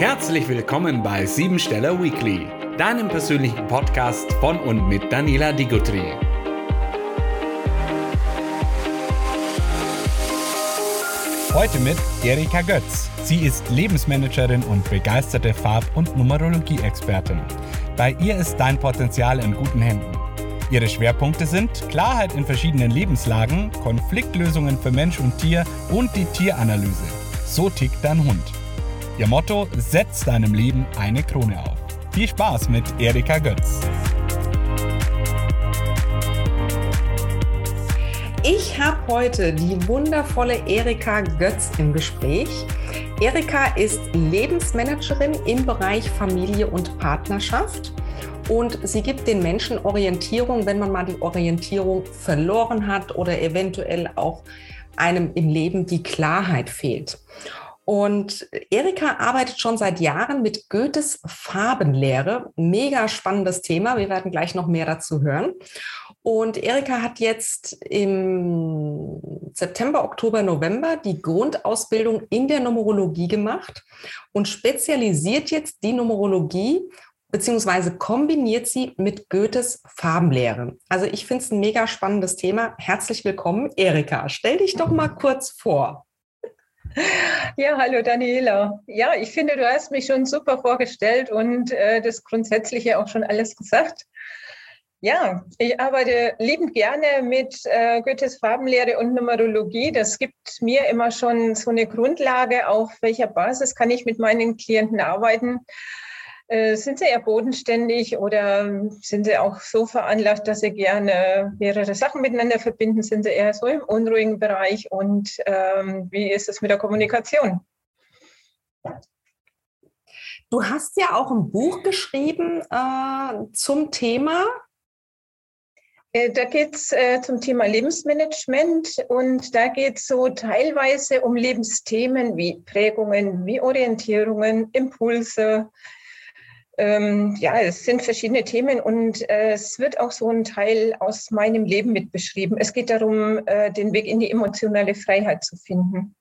Herzlich willkommen bei Siebensteller Weekly, deinem persönlichen Podcast von und mit Daniela Digutri. Heute mit Erika Götz. Sie ist Lebensmanagerin und begeisterte Farb- und Numerologie-Expertin. Bei ihr ist dein Potenzial in guten Händen. Ihre Schwerpunkte sind Klarheit in verschiedenen Lebenslagen, Konfliktlösungen für Mensch und Tier und die Tieranalyse. So tickt dein Hund. Ihr Motto: Setz deinem Leben eine Krone auf. Viel Spaß mit Erika Götz. Ich habe heute die wundervolle Erika Götz im Gespräch. Erika ist Lebensmanagerin im Bereich Familie und Partnerschaft und sie gibt den Menschen Orientierung, wenn man mal die Orientierung verloren hat oder eventuell auch einem im Leben die Klarheit fehlt. Und Erika arbeitet schon seit Jahren mit Goethes Farbenlehre. Mega spannendes Thema. Wir werden gleich noch mehr dazu hören. Und Erika hat jetzt im September, Oktober, November die Grundausbildung in der Numerologie gemacht und spezialisiert jetzt die Numerologie beziehungsweise kombiniert sie mit Goethes Farbenlehre. Also ich finde es ein mega spannendes Thema. Herzlich willkommen, Erika. Stell dich doch mal kurz vor. Ja, hallo Daniela. Ja, ich finde, du hast mich schon super vorgestellt und äh, das Grundsätzliche auch schon alles gesagt. Ja, ich arbeite liebend gerne mit äh, Goethes Farbenlehre und Numerologie. Das gibt mir immer schon so eine Grundlage, auf welcher Basis kann ich mit meinen Klienten arbeiten. Äh, sind sie eher bodenständig oder sind sie auch so veranlagt, dass sie gerne mehrere Sachen miteinander verbinden? Sind sie eher so im unruhigen Bereich? Und ähm, wie ist es mit der Kommunikation? Du hast ja auch ein Buch geschrieben äh, zum Thema. Äh, da geht es äh, zum Thema Lebensmanagement und da geht es so teilweise um Lebensthemen wie Prägungen, wie Orientierungen, Impulse, ähm, ja, es sind verschiedene Themen und äh, es wird auch so ein Teil aus meinem Leben mit beschrieben. Es geht darum, äh, den Weg in die emotionale Freiheit zu finden.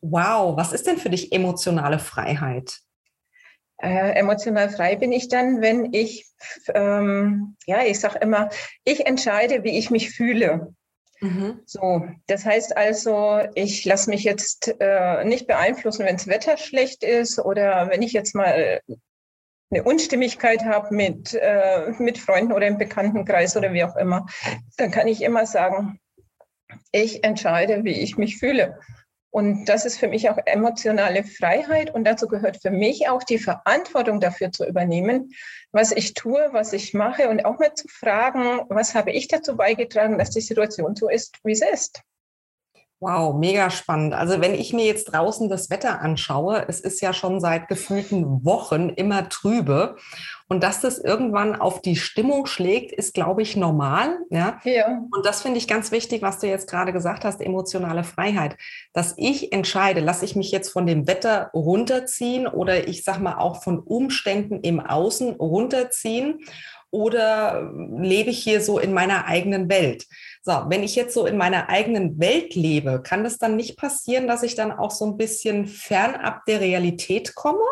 Wow, was ist denn für dich emotionale Freiheit? Äh, emotional frei bin ich dann, wenn ich, ähm, ja, ich sage immer, ich entscheide, wie ich mich fühle. Mhm. So, das heißt also, ich lasse mich jetzt äh, nicht beeinflussen, wenn das Wetter schlecht ist oder wenn ich jetzt mal eine Unstimmigkeit habe mit, äh, mit Freunden oder im Bekanntenkreis oder wie auch immer, dann kann ich immer sagen, ich entscheide, wie ich mich fühle. Und das ist für mich auch emotionale Freiheit. Und dazu gehört für mich auch die Verantwortung dafür zu übernehmen, was ich tue, was ich mache und auch mal zu fragen, was habe ich dazu beigetragen, dass die Situation so ist, wie sie ist. Wow, mega spannend. Also wenn ich mir jetzt draußen das Wetter anschaue, es ist ja schon seit gefühlten Wochen immer trübe. Und dass das irgendwann auf die Stimmung schlägt, ist, glaube ich, normal. Ja. ja. Und das finde ich ganz wichtig, was du jetzt gerade gesagt hast, emotionale Freiheit. Dass ich entscheide, lasse ich mich jetzt von dem Wetter runterziehen oder ich sage mal auch von Umständen im Außen runterziehen oder lebe ich hier so in meiner eigenen Welt? So, wenn ich jetzt so in meiner eigenen Welt lebe, kann das dann nicht passieren, dass ich dann auch so ein bisschen fernab der Realität komme?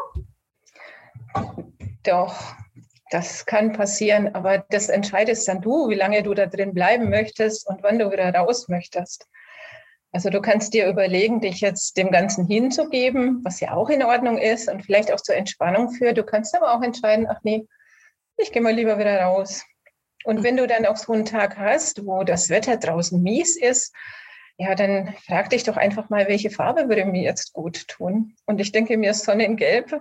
Doch, das kann passieren, aber das entscheidest dann du, wie lange du da drin bleiben möchtest und wann du wieder raus möchtest. Also du kannst dir überlegen, dich jetzt dem Ganzen hinzugeben, was ja auch in Ordnung ist und vielleicht auch zur Entspannung führt. Du kannst aber auch entscheiden, ach nee, ich gehe mal lieber wieder raus. Und wenn du dann auch so einen Tag hast, wo das Wetter draußen mies ist, ja, dann frag dich doch einfach mal, welche Farbe würde mir jetzt gut tun? Und ich denke mir, Sonnengelb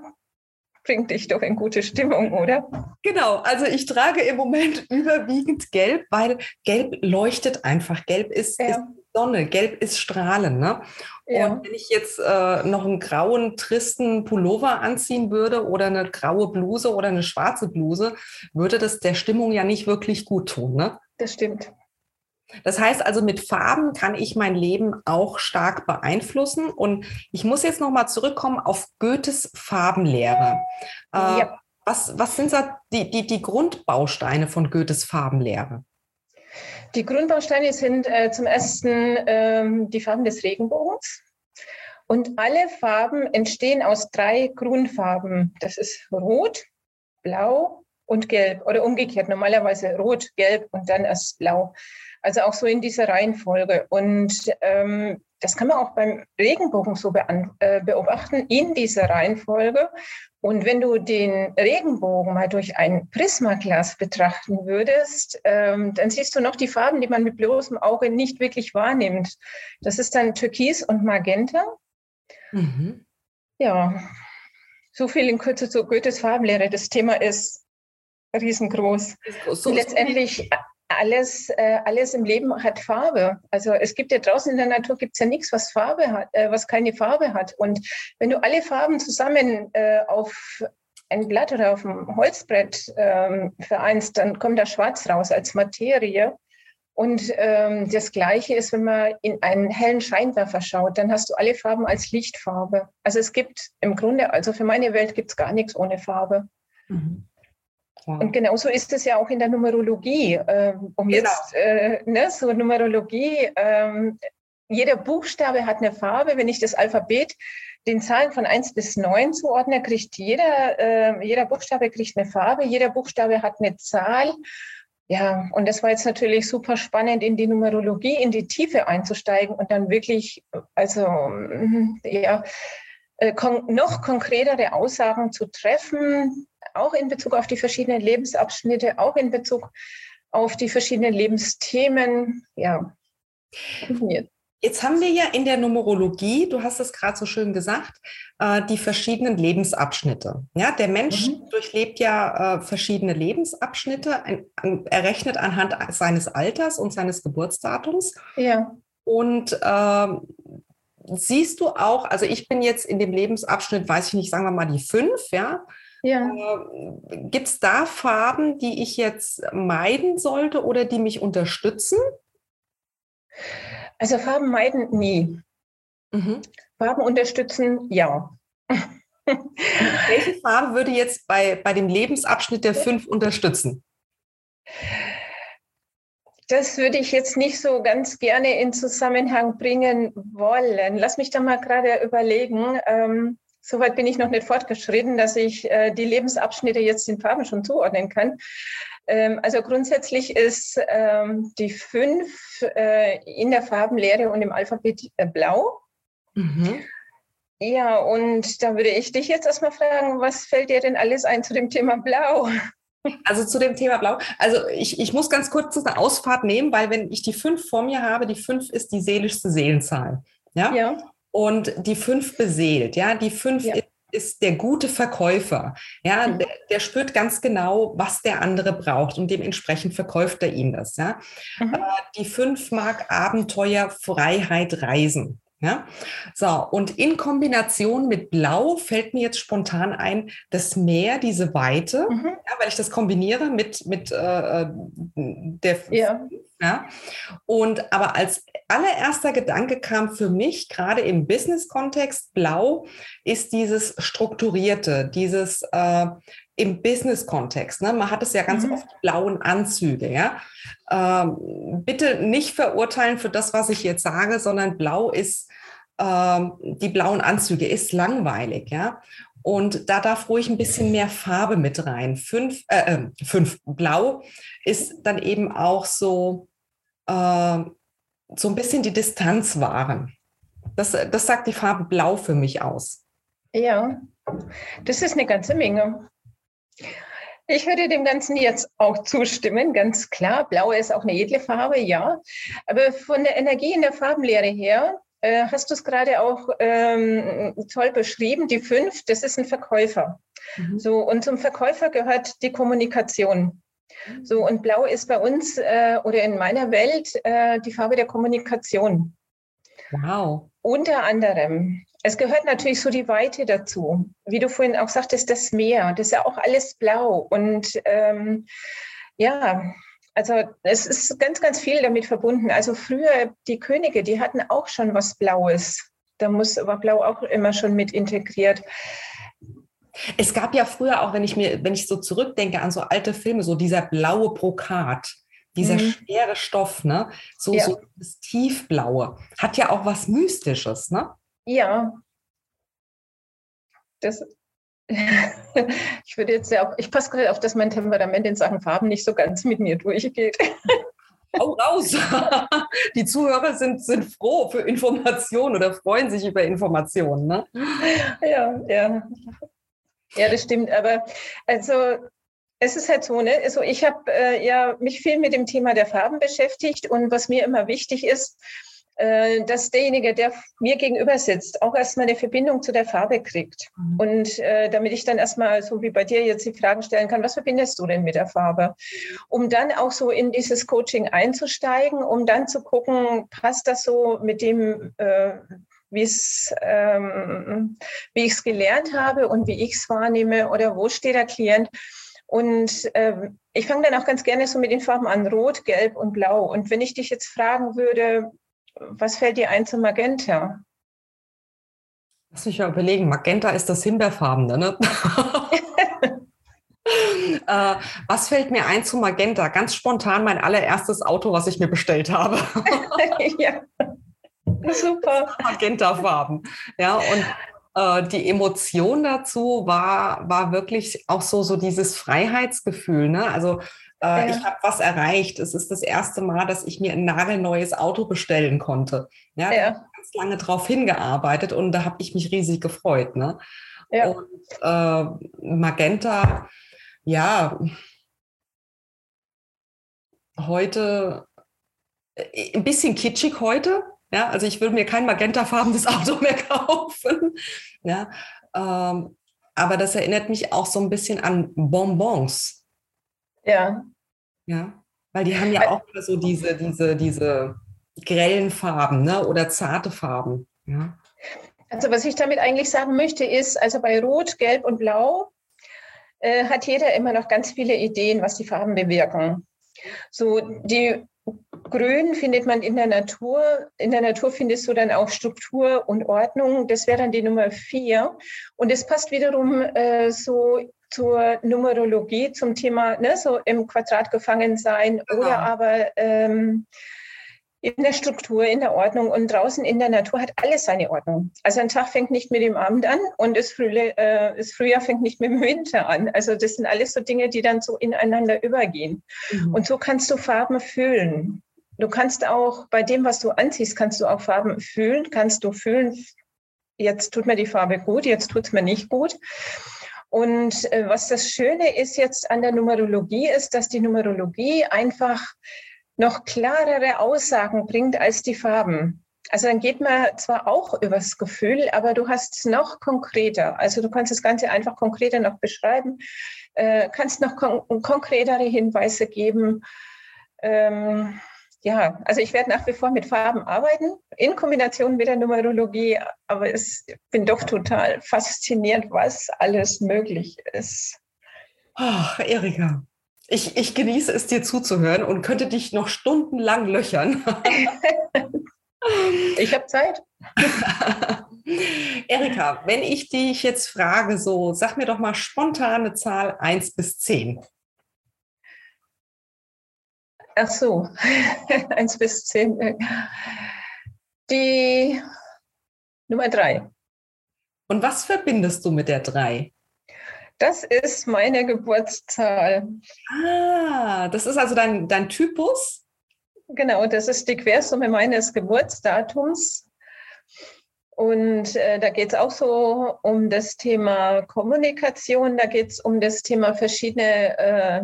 bringt dich doch in gute Stimmung, oder? Genau, also ich trage im Moment überwiegend Gelb, weil Gelb leuchtet einfach. Gelb ist, ja. ist Sonne, Gelb ist Strahlen. Ne? Ja. Und wenn ich jetzt äh, noch einen grauen, tristen Pullover anziehen würde oder eine graue Bluse oder eine schwarze Bluse, würde das der Stimmung ja nicht wirklich gut tun. Ne? Das stimmt. Das heißt also, mit Farben kann ich mein Leben auch stark beeinflussen. Und ich muss jetzt nochmal zurückkommen auf Goethes Farbenlehre. Äh, ja. was, was sind da die, die, die Grundbausteine von Goethes Farbenlehre? Die Grundbausteine sind äh, zum ersten ähm, die Farben des Regenbogens. Und alle Farben entstehen aus drei Grundfarben. Das ist Rot, Blau und Gelb oder umgekehrt. Normalerweise Rot, Gelb und dann erst Blau. Also auch so in dieser Reihenfolge. Und ähm, das kann man auch beim Regenbogen so äh, beobachten, in dieser Reihenfolge. Und wenn du den Regenbogen mal durch ein Prismaglas betrachten würdest, ähm, dann siehst du noch die Farben, die man mit bloßem Auge nicht wirklich wahrnimmt. Das ist dann Türkis und Magenta. Mhm. Ja, so viel in Kürze zu Goethes Farbenlehre. Das Thema ist riesengroß. So, letztendlich alles, äh, alles im Leben hat Farbe. Also es gibt ja draußen in der Natur gibt's ja nichts, was Farbe hat, äh, was keine Farbe hat. Und wenn du alle Farben zusammen äh, auf ein Blatt oder auf ein Holzbrett ähm, vereinst, dann kommt da Schwarz raus als Materie. Und ähm, das Gleiche ist, wenn man in einen hellen Scheinwerfer schaut, dann hast du alle Farben als Lichtfarbe. Also es gibt im Grunde, also für meine Welt gibt es gar nichts ohne Farbe. Mhm. Und genauso ist es ja auch in der Numerologie. Ähm, um genau. jetzt, äh, ne, so Numerologie, ähm, jeder Buchstabe hat eine Farbe. Wenn ich das Alphabet den Zahlen von 1 bis 9 zuordne, kriegt jeder, äh, jeder Buchstabe kriegt eine Farbe, jeder Buchstabe hat eine Zahl. Ja, und das war jetzt natürlich super spannend, in die Numerologie, in die Tiefe einzusteigen und dann wirklich, also ja, äh, noch konkretere Aussagen zu treffen, auch in Bezug auf die verschiedenen Lebensabschnitte, auch in Bezug auf die verschiedenen Lebensthemen. Ja. Jetzt haben wir ja in der Numerologie, du hast es gerade so schön gesagt, äh, die verschiedenen Lebensabschnitte. Ja, der Mensch mhm. durchlebt ja äh, verschiedene Lebensabschnitte, errechnet anhand seines Alters und seines Geburtsdatums. Ja. Und ähm, siehst du auch, also ich bin jetzt in dem Lebensabschnitt, weiß ich nicht, sagen wir mal die fünf, ja. Ja. Äh, Gibt es da Farben, die ich jetzt meiden sollte oder die mich unterstützen? Also Farben meiden nie. Mhm. Farben unterstützen, ja. Welche Farbe würde jetzt bei, bei dem Lebensabschnitt der fünf unterstützen? Das würde ich jetzt nicht so ganz gerne in Zusammenhang bringen wollen. Lass mich da mal gerade überlegen. Ähm, Soweit bin ich noch nicht fortgeschritten, dass ich äh, die Lebensabschnitte jetzt in Farben schon zuordnen kann. Ähm, also grundsätzlich ist ähm, die fünf äh, in der Farbenlehre und im Alphabet äh, blau. Mhm. Ja, und da würde ich dich jetzt erstmal fragen, was fällt dir denn alles ein zu dem Thema Blau? Also zu dem Thema Blau. Also ich, ich muss ganz kurz eine Ausfahrt nehmen, weil wenn ich die fünf vor mir habe, die fünf ist die seelischste Seelenzahl. Ja. ja und die fünf beseelt. Ja, die fünf ja. ist, ist der gute Verkäufer. Ja, mhm. der, der, spürt ganz genau, was der andere braucht und dementsprechend verkauft er ihm das. Ja, mhm. Die fünf mag Abenteuer, Freiheit, Reisen. Ja, so und in Kombination mit Blau fällt mir jetzt spontan ein, das Meer, diese Weite, mhm. ja, weil ich das kombiniere mit mit äh, äh der ja. ja. Und aber als allererster Gedanke kam für mich gerade im Business-Kontext Blau ist dieses strukturierte, dieses äh, im Business-Kontext. Ne? Man hat es ja ganz mhm. oft blauen Anzüge. Ja? Ähm, bitte nicht verurteilen für das, was ich jetzt sage, sondern Blau ist ähm, die blauen Anzüge ist langweilig. Ja? Und da darf ruhig ein bisschen mehr Farbe mit rein. Fünf, äh, ähm, fünf Blau ist dann eben auch so, äh, so ein bisschen die Distanz wahren. Das, das sagt die Farbe Blau für mich aus. Ja, das ist eine ganze Menge. Ich würde dem Ganzen jetzt auch zustimmen, ganz klar. Blau ist auch eine edle Farbe, ja. Aber von der Energie in der Farbenlehre her äh, hast du es gerade auch ähm, toll beschrieben. Die fünf, das ist ein Verkäufer. Mhm. So, und zum Verkäufer gehört die Kommunikation. So, und Blau ist bei uns äh, oder in meiner Welt äh, die Farbe der Kommunikation. Wow. Unter anderem. Es gehört natürlich so die Weite dazu. Wie du vorhin auch sagtest, das Meer, das ist ja auch alles blau. Und ähm, ja, also es ist ganz, ganz viel damit verbunden. Also früher die Könige, die hatten auch schon was Blaues. Da muss aber Blau auch immer schon mit integriert. Es gab ja früher auch, wenn ich mir, wenn ich so zurückdenke an so alte Filme, so dieser blaue Brokat, dieser mhm. schwere Stoff, ne? So, ja. so das Tiefblaue. Hat ja auch was Mystisches, ne? Ja. Das, ich würde jetzt ja auch, ich passe gerade auf, dass mein Temperament in Sachen Farben nicht so ganz mit mir durchgeht. Hau raus! Die Zuhörer sind, sind froh für Informationen oder freuen sich über Informationen. Ne? Ja, ja. Ja, das stimmt. Aber also es ist halt so, ne? Also ich habe äh, ja mich viel mit dem Thema der Farben beschäftigt und was mir immer wichtig ist, dass derjenige, der mir gegenüber sitzt, auch erstmal eine Verbindung zu der Farbe kriegt. Mhm. Und äh, damit ich dann erstmal, so wie bei dir jetzt die Fragen stellen kann, was verbindest du denn mit der Farbe? Um dann auch so in dieses Coaching einzusteigen, um dann zu gucken, passt das so mit dem, äh, wie ähm, wie ich es gelernt habe und wie ich es wahrnehme oder wo steht der Klient. Und äh, ich fange dann auch ganz gerne so mit den Farben an, Rot, Gelb und Blau. Und wenn ich dich jetzt fragen würde, was fällt dir ein zu Magenta? Lass mich mal überlegen. Magenta ist das Himbeerfarbene, ne? äh, was fällt mir ein zu Magenta? Ganz spontan mein allererstes Auto, was ich mir bestellt habe. ja. Super. Magentafarben. Ja, und äh, die Emotion dazu war, war wirklich auch so, so dieses Freiheitsgefühl. Ne? Also äh, ja. Ich habe was erreicht. Es ist das erste Mal, dass ich mir ein nagelneues Auto bestellen konnte. Ja, ja. Ganz lange drauf hingearbeitet und da habe ich mich riesig gefreut. Ne? Ja. Und äh, Magenta, ja, heute äh, ein bisschen kitschig heute. Ja, also ich würde mir kein magentafarbenes Auto mehr kaufen. Ja, ähm, aber das erinnert mich auch so ein bisschen an Bonbons. Ja. Ja, weil die haben ja auch so diese, diese, diese grellen Farben ne? oder zarte Farben. Ja. Also was ich damit eigentlich sagen möchte, ist, also bei Rot, Gelb und Blau äh, hat jeder immer noch ganz viele Ideen, was die Farben bewirken. So die Grün findet man in der Natur. In der Natur findest du dann auch Struktur und Ordnung. Das wäre dann die Nummer vier. Und es passt wiederum äh, so zur Numerologie, zum Thema ne, so im Quadrat gefangen sein Aha. oder aber ähm, in der Struktur, in der Ordnung und draußen in der Natur hat alles seine Ordnung. Also ein Tag fängt nicht mit dem Abend an und das, Frühle, äh, das Frühjahr fängt nicht mit dem Winter an. Also das sind alles so Dinge, die dann so ineinander übergehen. Mhm. Und so kannst du Farben fühlen. Du kannst auch bei dem, was du anziehst, kannst du auch Farben fühlen, kannst du fühlen, jetzt tut mir die Farbe gut, jetzt tut es mir nicht gut. Und äh, was das Schöne ist jetzt an der Numerologie, ist, dass die Numerologie einfach noch klarere Aussagen bringt als die Farben. Also dann geht man zwar auch übers Gefühl, aber du hast es noch konkreter. Also du kannst das Ganze einfach konkreter noch beschreiben, äh, kannst noch kon konkretere Hinweise geben. Ähm, ja, also ich werde nach wie vor mit Farben arbeiten, in Kombination mit der Numerologie, aber ich bin doch total fasziniert, was alles möglich ist. Ach, Erika, ich, ich genieße es, dir zuzuhören und könnte dich noch stundenlang löchern. ich habe Zeit. Erika, wenn ich dich jetzt frage, so sag mir doch mal spontane Zahl 1 bis 10. Ach so, eins bis zehn. Die Nummer drei. Und was verbindest du mit der drei? Das ist meine Geburtszahl. Ah, das ist also dein, dein Typus? Genau, das ist die Quersumme meines Geburtsdatums. Und äh, da geht es auch so um das Thema Kommunikation, da geht es um das Thema verschiedene äh,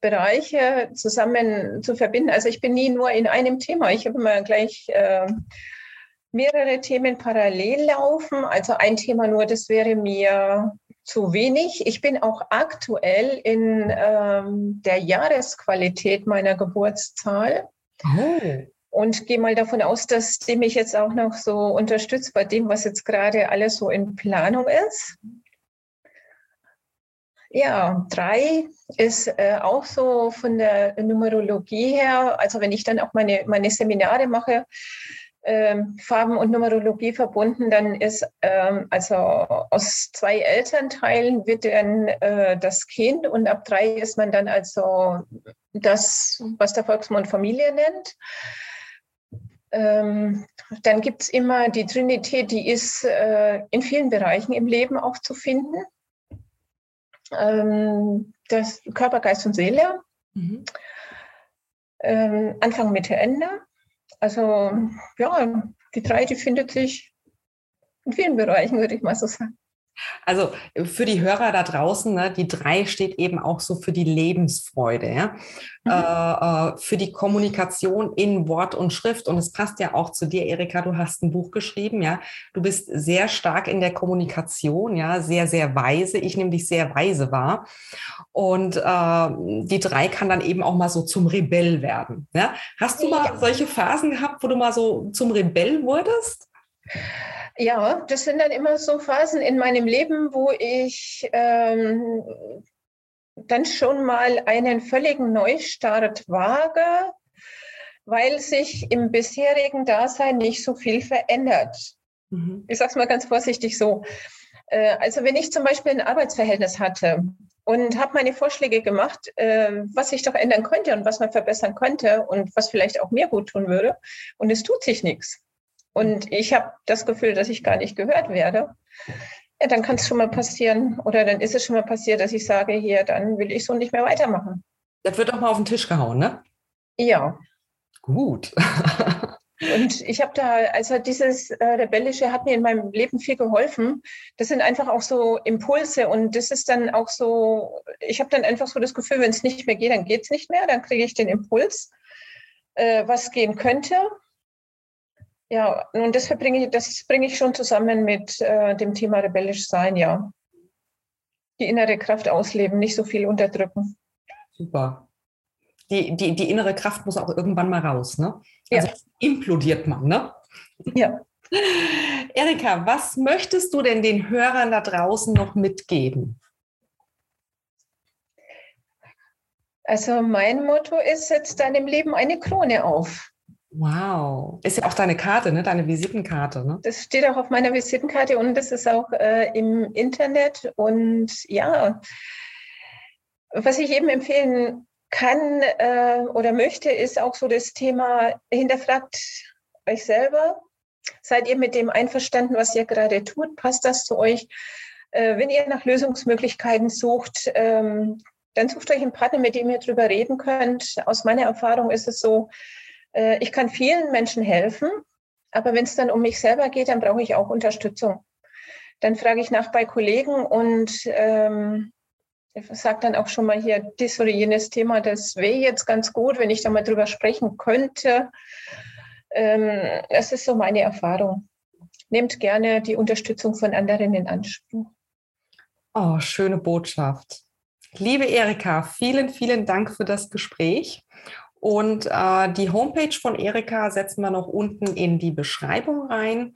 Bereiche zusammen zu verbinden. Also ich bin nie nur in einem Thema, ich habe immer gleich äh, mehrere Themen parallel laufen. Also ein Thema nur, das wäre mir zu wenig. Ich bin auch aktuell in ähm, der Jahresqualität meiner Geburtszahl. Oh und gehe mal davon aus, dass die mich jetzt auch noch so unterstützt bei dem, was jetzt gerade alles so in Planung ist. Ja, drei ist äh, auch so von der Numerologie her, also wenn ich dann auch meine, meine Seminare mache, äh, Farben und Numerologie verbunden, dann ist ähm, also aus zwei Elternteilen wird dann äh, das Kind und ab drei ist man dann also das, was der Volksmund Familie nennt. Ähm, dann gibt es immer die Trinität, die ist äh, in vielen Bereichen im Leben auch zu finden. Ähm, das Körper, Geist und Seele. Mhm. Ähm, Anfang, Mitte, Ende. Also ja, die drei, die findet sich in vielen Bereichen, würde ich mal so sagen. Also für die Hörer da draußen, ne, die drei steht eben auch so für die Lebensfreude, ja? Mhm. Äh, äh, für die Kommunikation in Wort und Schrift. Und es passt ja auch zu dir, Erika, du hast ein Buch geschrieben, ja. Du bist sehr stark in der Kommunikation, ja, sehr, sehr weise. Ich nehme dich sehr weise wahr. Und äh, die drei kann dann eben auch mal so zum Rebell werden. Ja? Hast du mal solche Phasen gehabt, wo du mal so zum Rebell wurdest? Ja, das sind dann immer so Phasen in meinem Leben, wo ich ähm, dann schon mal einen völligen Neustart wage, weil sich im bisherigen Dasein nicht so viel verändert. Mhm. Ich sage es mal ganz vorsichtig so. Äh, also wenn ich zum Beispiel ein Arbeitsverhältnis hatte und habe meine Vorschläge gemacht, äh, was sich doch ändern könnte und was man verbessern könnte und was vielleicht auch mir gut tun würde, und es tut sich nichts und ich habe das Gefühl, dass ich gar nicht gehört werde, ja, dann kann es schon mal passieren oder dann ist es schon mal passiert, dass ich sage, hier, dann will ich so nicht mehr weitermachen. Das wird doch mal auf den Tisch gehauen, ne? Ja. Gut. Und ich habe da, also dieses äh, Rebellische hat mir in meinem Leben viel geholfen. Das sind einfach auch so Impulse und das ist dann auch so, ich habe dann einfach so das Gefühl, wenn es nicht mehr geht, dann geht es nicht mehr, dann kriege ich den Impuls, äh, was gehen könnte. Ja, und das verbringe ich, das bringe ich schon zusammen mit äh, dem Thema rebellisch sein, ja. Die innere Kraft ausleben, nicht so viel unterdrücken. Super. Die, die, die innere Kraft muss auch irgendwann mal raus, ne? Also ja. implodiert man, ne? Ja. Erika, was möchtest du denn den Hörern da draußen noch mitgeben? Also mein Motto ist, setz deinem Leben eine Krone auf. Wow. Ist ja auch deine Karte, ne? deine Visitenkarte. Ne? Das steht auch auf meiner Visitenkarte und das ist auch äh, im Internet. Und ja, was ich eben empfehlen kann äh, oder möchte, ist auch so das Thema, hinterfragt euch selber. Seid ihr mit dem einverstanden, was ihr gerade tut? Passt das zu euch? Äh, wenn ihr nach Lösungsmöglichkeiten sucht, ähm, dann sucht euch einen Partner, mit dem ihr drüber reden könnt. Aus meiner Erfahrung ist es so, äh, ich kann vielen Menschen helfen, aber wenn es dann um mich selber geht, dann brauche ich auch Unterstützung. Dann frage ich nach bei Kollegen und ähm, sage dann auch schon mal hier dies oder jenes Thema, das wäre jetzt ganz gut, wenn ich da mal drüber sprechen könnte. Ähm, das ist so meine Erfahrung. Nehmt gerne die Unterstützung von anderen in Anspruch. Oh, schöne Botschaft. Liebe Erika, vielen, vielen Dank für das Gespräch. Und äh, die Homepage von Erika setzen wir noch unten in die Beschreibung rein.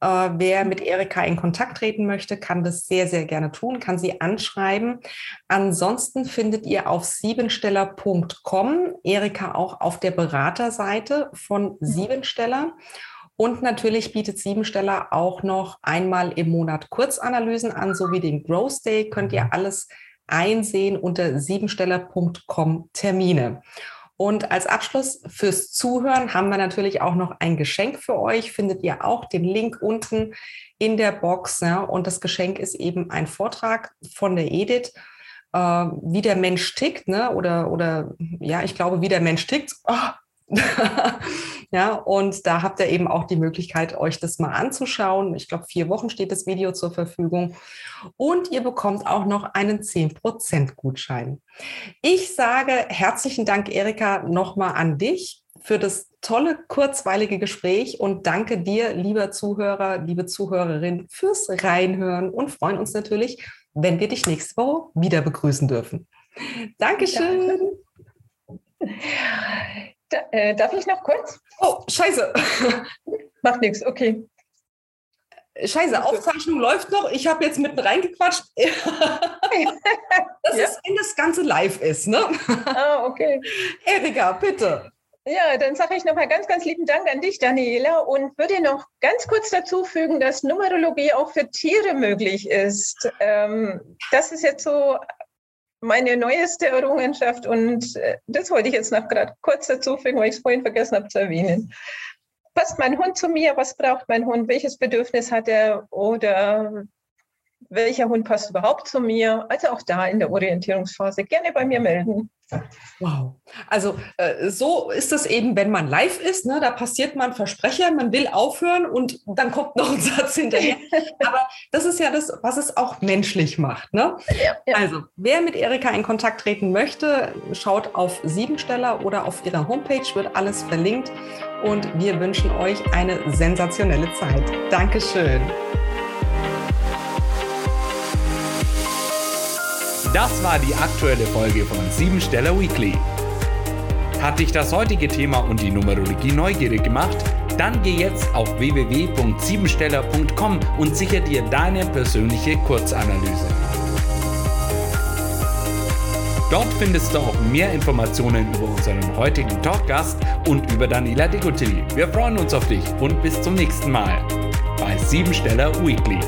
Äh, wer mit Erika in Kontakt treten möchte, kann das sehr, sehr gerne tun, kann sie anschreiben. Ansonsten findet ihr auf siebensteller.com Erika auch auf der Beraterseite von mhm. Siebensteller. Und natürlich bietet Siebensteller auch noch einmal im Monat Kurzanalysen an, sowie den Growth Day. Könnt ihr alles einsehen unter siebensteller.com Termine. Und als Abschluss fürs Zuhören haben wir natürlich auch noch ein Geschenk für euch. Findet ihr auch den Link unten in der Box. Ja? Und das Geschenk ist eben ein Vortrag von der Edith, äh, wie der Mensch tickt, ne? Oder, oder ja, ich glaube, wie der Mensch tickt. Oh, ja, und da habt ihr eben auch die Möglichkeit, euch das mal anzuschauen. Ich glaube, vier Wochen steht das Video zur Verfügung. Und ihr bekommt auch noch einen 10% Gutschein. Ich sage herzlichen Dank, Erika, nochmal an dich für das tolle, kurzweilige Gespräch und danke dir, lieber Zuhörer, liebe Zuhörerin, fürs Reinhören und freuen uns natürlich, wenn wir dich nächste Woche wieder begrüßen dürfen. Dankeschön. Danke. Äh, darf ich noch kurz? Oh, scheiße. Macht nichts, okay. Scheiße, Aufzeichnung läuft noch. Ich habe jetzt mitten reingequatscht. das ja? ist, wenn das Ganze live ist, ne? Ah, okay. Erika, bitte. Ja, dann sage ich nochmal ganz, ganz lieben Dank an dich, Daniela, und würde noch ganz kurz dazu fügen, dass Numerologie auch für Tiere möglich ist. Ähm, das ist jetzt so meine neueste Errungenschaft und äh, das wollte ich jetzt noch gerade kurz dazu fügen, weil ich es vorhin vergessen habe zu erwähnen. passt mein Hund zu mir? Was braucht mein Hund? Welches Bedürfnis hat er? Oder welcher Hund passt überhaupt zu mir? Also auch da in der Orientierungsphase gerne bei mir melden. Wow. Also äh, so ist es eben, wenn man live ist. Ne? Da passiert man Versprecher, man will aufhören und dann kommt noch ein Satz hinterher. Aber das ist ja das, was es auch menschlich macht. Ne? Ja, ja. Also wer mit Erika in Kontakt treten möchte, schaut auf Siebensteller oder auf ihrer Homepage, wird alles verlinkt. Und wir wünschen euch eine sensationelle Zeit. Dankeschön. Das war die aktuelle Folge von Siebensteller Weekly. Hat dich das heutige Thema und die Numerologie neugierig gemacht? Dann geh jetzt auf www.siebensteller.com und sicher dir deine persönliche Kurzanalyse. Dort findest du auch mehr Informationen über unseren heutigen Talkgast und über Daniela Degotilli. Wir freuen uns auf dich und bis zum nächsten Mal bei Siebensteller Weekly.